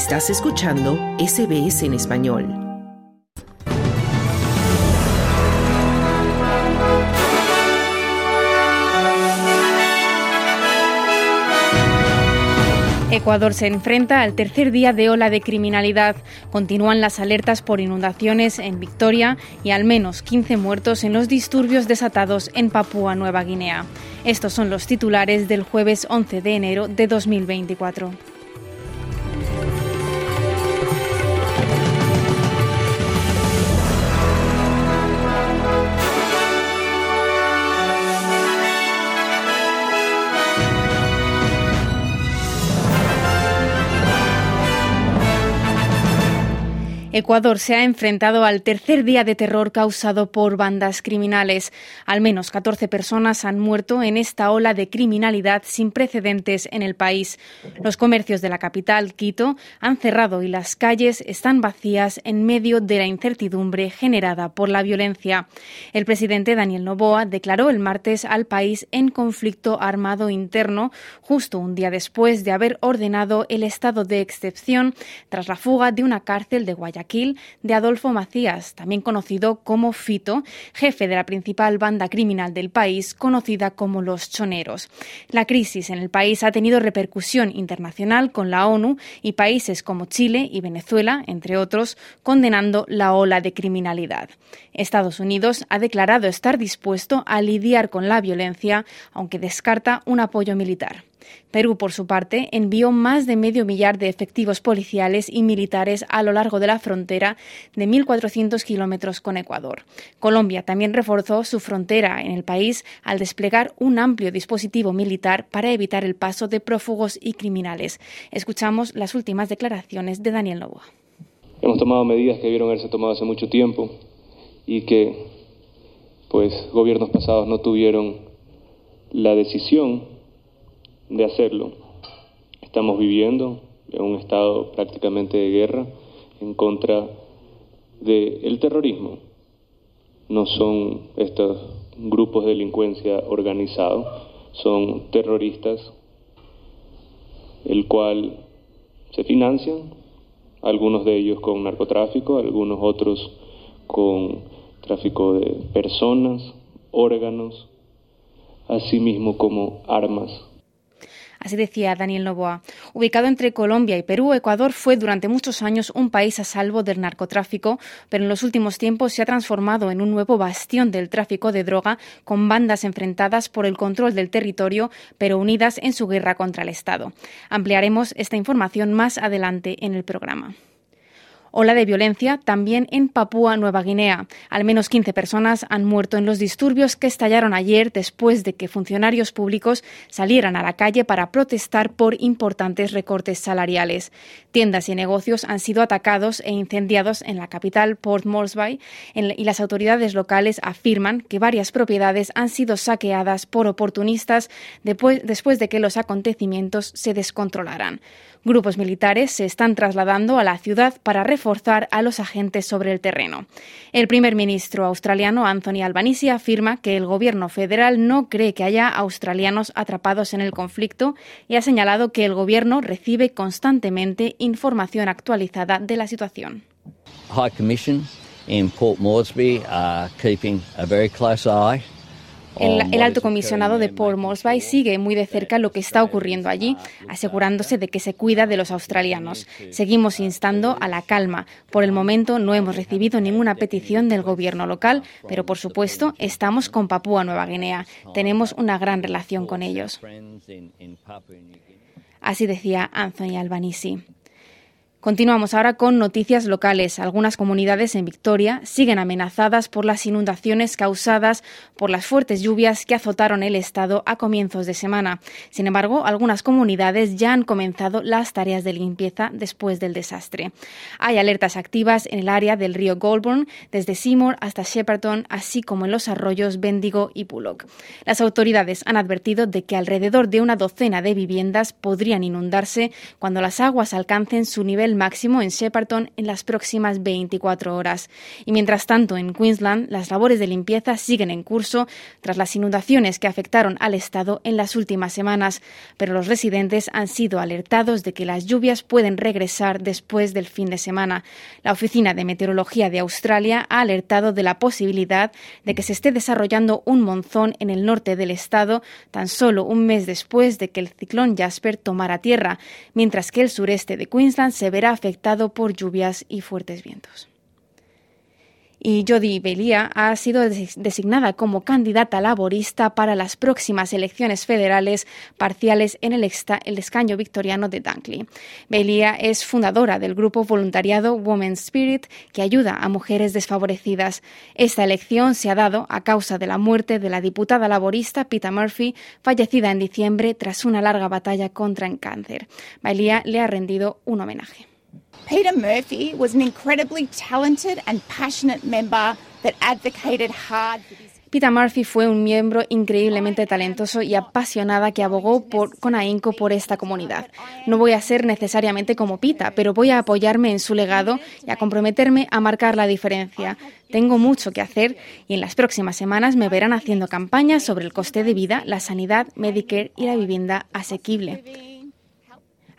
Estás escuchando SBS en español. Ecuador se enfrenta al tercer día de ola de criminalidad. Continúan las alertas por inundaciones en Victoria y al menos 15 muertos en los disturbios desatados en Papúa Nueva Guinea. Estos son los titulares del jueves 11 de enero de 2024. Ecuador se ha enfrentado al tercer día de terror causado por bandas criminales. Al menos 14 personas han muerto en esta ola de criminalidad sin precedentes en el país. Los comercios de la capital, Quito, han cerrado y las calles están vacías en medio de la incertidumbre generada por la violencia. El presidente Daniel Noboa declaró el martes al país en conflicto armado interno, justo un día después de haber ordenado el estado de excepción tras la fuga de una cárcel de Guayaquil de Adolfo Macías, también conocido como Fito, jefe de la principal banda criminal del país, conocida como los Choneros. La crisis en el país ha tenido repercusión internacional con la ONU y países como Chile y Venezuela, entre otros, condenando la ola de criminalidad. Estados Unidos ha declarado estar dispuesto a lidiar con la violencia, aunque descarta un apoyo militar. Perú, por su parte, envió más de medio millar de efectivos policiales y militares a lo largo de la frontera de 1.400 kilómetros con Ecuador. Colombia también reforzó su frontera en el país al desplegar un amplio dispositivo militar para evitar el paso de prófugos y criminales. Escuchamos las últimas declaraciones de Daniel Novoa. Hemos tomado medidas que debieron haberse tomado hace mucho tiempo y que, pues, gobiernos pasados no tuvieron la decisión de hacerlo. Estamos viviendo en un estado prácticamente de guerra en contra del terrorismo. No son estos grupos de delincuencia organizados, son terroristas, el cual se financian, algunos de ellos con narcotráfico, algunos otros con tráfico de personas, órganos, así mismo como armas Así decía Daniel Novoa. Ubicado entre Colombia y Perú, Ecuador fue durante muchos años un país a salvo del narcotráfico, pero en los últimos tiempos se ha transformado en un nuevo bastión del tráfico de droga, con bandas enfrentadas por el control del territorio, pero unidas en su guerra contra el Estado. Ampliaremos esta información más adelante en el programa. Ola de violencia también en Papúa Nueva Guinea. Al menos 15 personas han muerto en los disturbios que estallaron ayer después de que funcionarios públicos salieran a la calle para protestar por importantes recortes salariales. Tiendas y negocios han sido atacados e incendiados en la capital Port Moresby y las autoridades locales afirman que varias propiedades han sido saqueadas por oportunistas después de que los acontecimientos se descontrolaran. Grupos militares se están trasladando a la ciudad para reforzar a los agentes sobre el terreno. El primer ministro australiano Anthony Albanese afirma que el gobierno federal no cree que haya australianos atrapados en el conflicto y ha señalado que el gobierno recibe constantemente información actualizada de la situación. High Commission in Port Moresby are keeping a very close eye el, alto comisionado de Port Moresby sigue muy de cerca lo que está ocurriendo allí, asegurándose de que se cuida de los australianos. Seguimos instando a la calma. Por el momento no hemos recibido ninguna petición del gobierno local, pero por supuesto estamos con Papúa Nueva Guinea. Tenemos una gran relación con ellos. Así decía Anthony Albanese. Continuamos ahora con noticias locales. Algunas comunidades en Victoria siguen amenazadas por las inundaciones causadas por las fuertes lluvias que azotaron el estado a comienzos de semana. Sin embargo, algunas comunidades ya han comenzado las tareas de limpieza después del desastre. Hay alertas activas en el área del río Goulburn, desde Seymour hasta Shepparton, así como en los arroyos Bendigo y Bullock. Las autoridades han advertido de que alrededor de una docena de viviendas podrían inundarse cuando las aguas alcancen su nivel máximo en Shepparton en las próximas 24 horas. Y mientras tanto, en Queensland, las labores de limpieza siguen en curso tras las inundaciones que afectaron al estado en las últimas semanas, pero los residentes han sido alertados de que las lluvias pueden regresar después del fin de semana. La Oficina de Meteorología de Australia ha alertado de la posibilidad de que se esté desarrollando un monzón en el norte del estado tan solo un mes después de que el ciclón Jasper tomara tierra, mientras que el sureste de Queensland se verá afectado por lluvias y fuertes vientos y Jodi Belia ha sido designada como candidata laborista para las próximas elecciones federales parciales en el, escaño victoriano de Dunkley. Belia es fundadora del grupo voluntariado Women's Spirit que ayuda a mujeres desfavorecidas. Esta elección se ha dado a causa de la muerte de la diputada laborista Pita Murphy, fallecida en diciembre tras una larga batalla contra el cáncer. Belia le ha rendido un homenaje. Peter Murphy fue un miembro increíblemente talentoso y apasionada que abogó con ahínco por esta comunidad. No voy a ser necesariamente como Pita, pero voy a apoyarme en su legado y a comprometerme a marcar la diferencia. Tengo mucho que hacer y en las próximas semanas me verán haciendo campañas sobre el coste de vida, la sanidad, Medicare y la vivienda asequible.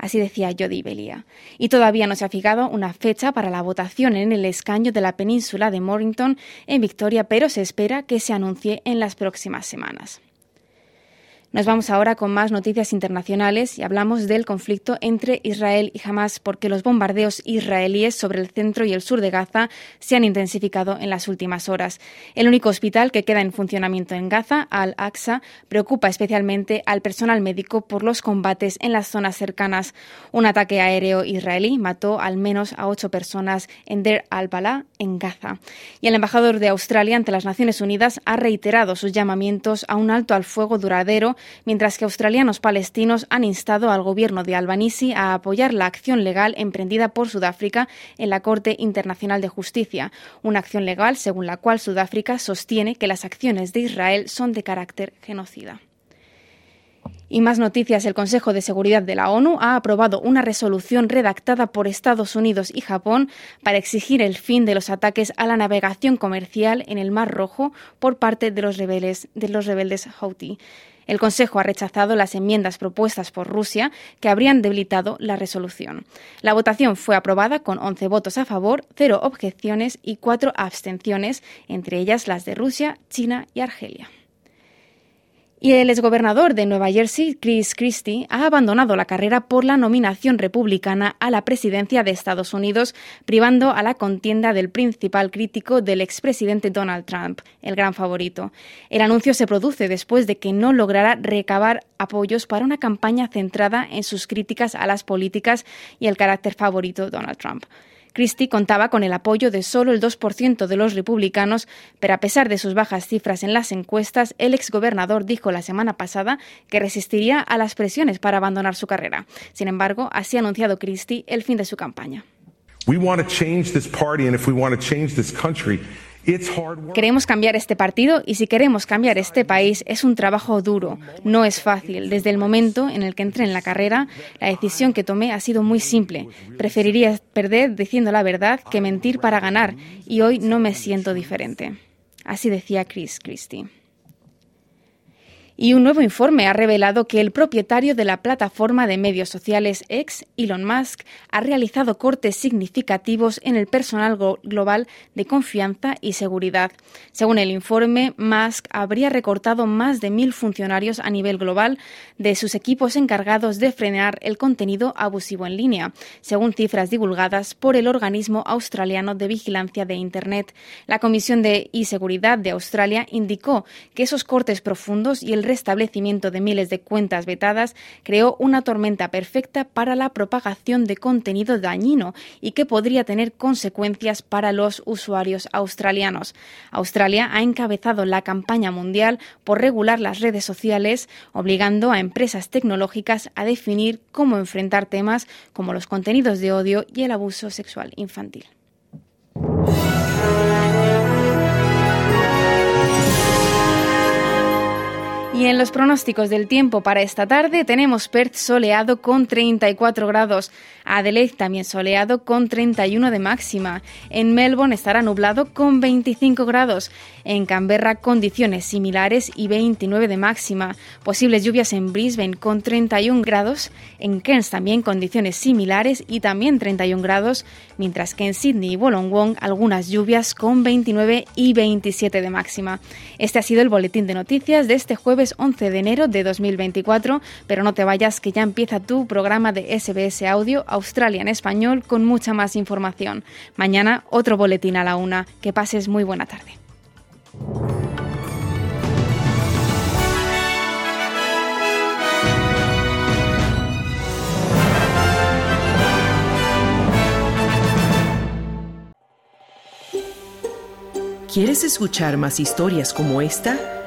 Así decía Jody Belia. Y todavía no se ha fijado una fecha para la votación en el escaño de la península de Mornington en Victoria, pero se espera que se anuncie en las próximas semanas. Nos vamos ahora con más noticias internacionales y hablamos del conflicto entre Israel y Hamas porque los bombardeos israelíes sobre el centro y el sur de Gaza se han intensificado en las últimas horas. El único hospital que queda en funcionamiento en Gaza, Al-Aqsa, preocupa especialmente al personal médico por los combates en las zonas cercanas. Un ataque aéreo israelí mató al menos a ocho personas en Der al-Bala, en Gaza. Y el embajador de Australia ante las Naciones Unidas ha reiterado sus llamamientos a un alto al fuego duradero mientras que australianos palestinos han instado al gobierno de Albanisi a apoyar la acción legal emprendida por Sudáfrica en la Corte Internacional de Justicia, una acción legal según la cual Sudáfrica sostiene que las acciones de Israel son de carácter genocida. Y más noticias. El Consejo de Seguridad de la ONU ha aprobado una resolución redactada por Estados Unidos y Japón para exigir el fin de los ataques a la navegación comercial en el Mar Rojo por parte de los rebeldes, de los rebeldes Houthi. El Consejo ha rechazado las enmiendas propuestas por Rusia que habrían debilitado la resolución. La votación fue aprobada con 11 votos a favor, 0 objeciones y 4 abstenciones, entre ellas las de Rusia, China y Argelia. Y el exgobernador de Nueva Jersey, Chris Christie, ha abandonado la carrera por la nominación republicana a la presidencia de Estados Unidos, privando a la contienda del principal crítico del expresidente Donald Trump, el gran favorito. El anuncio se produce después de que no lograra recabar apoyos para una campaña centrada en sus críticas a las políticas y el carácter favorito de Donald Trump. Christie contaba con el apoyo de solo el 2% de los republicanos, pero a pesar de sus bajas cifras en las encuestas, el exgobernador dijo la semana pasada que resistiría a las presiones para abandonar su carrera. Sin embargo, así ha anunciado Christie el fin de su campaña. Queremos cambiar este partido y si queremos cambiar este país es un trabajo duro, no es fácil. Desde el momento en el que entré en la carrera, la decisión que tomé ha sido muy simple. Preferiría perder diciendo la verdad que mentir para ganar y hoy no me siento diferente. Así decía Chris Christie. Y un nuevo informe ha revelado que el propietario de la plataforma de medios sociales X, Elon Musk, ha realizado cortes significativos en el personal global de confianza y seguridad. Según el informe, Musk habría recortado más de mil funcionarios a nivel global de sus equipos encargados de frenar el contenido abusivo en línea, según cifras divulgadas por el organismo australiano de vigilancia de Internet. La Comisión de e-Seguridad de Australia indicó que esos cortes profundos y el restablecimiento de miles de cuentas vetadas creó una tormenta perfecta para la propagación de contenido dañino y que podría tener consecuencias para los usuarios australianos. Australia ha encabezado la campaña mundial por regular las redes sociales, obligando a empresas tecnológicas a definir cómo enfrentar temas como los contenidos de odio y el abuso sexual infantil. Y en los pronósticos del tiempo para esta tarde tenemos Perth soleado con 34 grados, Adelaide también soleado con 31 de máxima, en Melbourne estará nublado con 25 grados, en Canberra condiciones similares y 29 de máxima, posibles lluvias en Brisbane con 31 grados, en Cairns también condiciones similares y también 31 grados, mientras que en Sydney y Wollongong algunas lluvias con 29 y 27 de máxima. Este ha sido el boletín de noticias de este jueves 11 de enero de 2024, pero no te vayas que ya empieza tu programa de SBS Audio Australia en español con mucha más información. Mañana otro boletín a la una. Que pases muy buena tarde. ¿Quieres escuchar más historias como esta?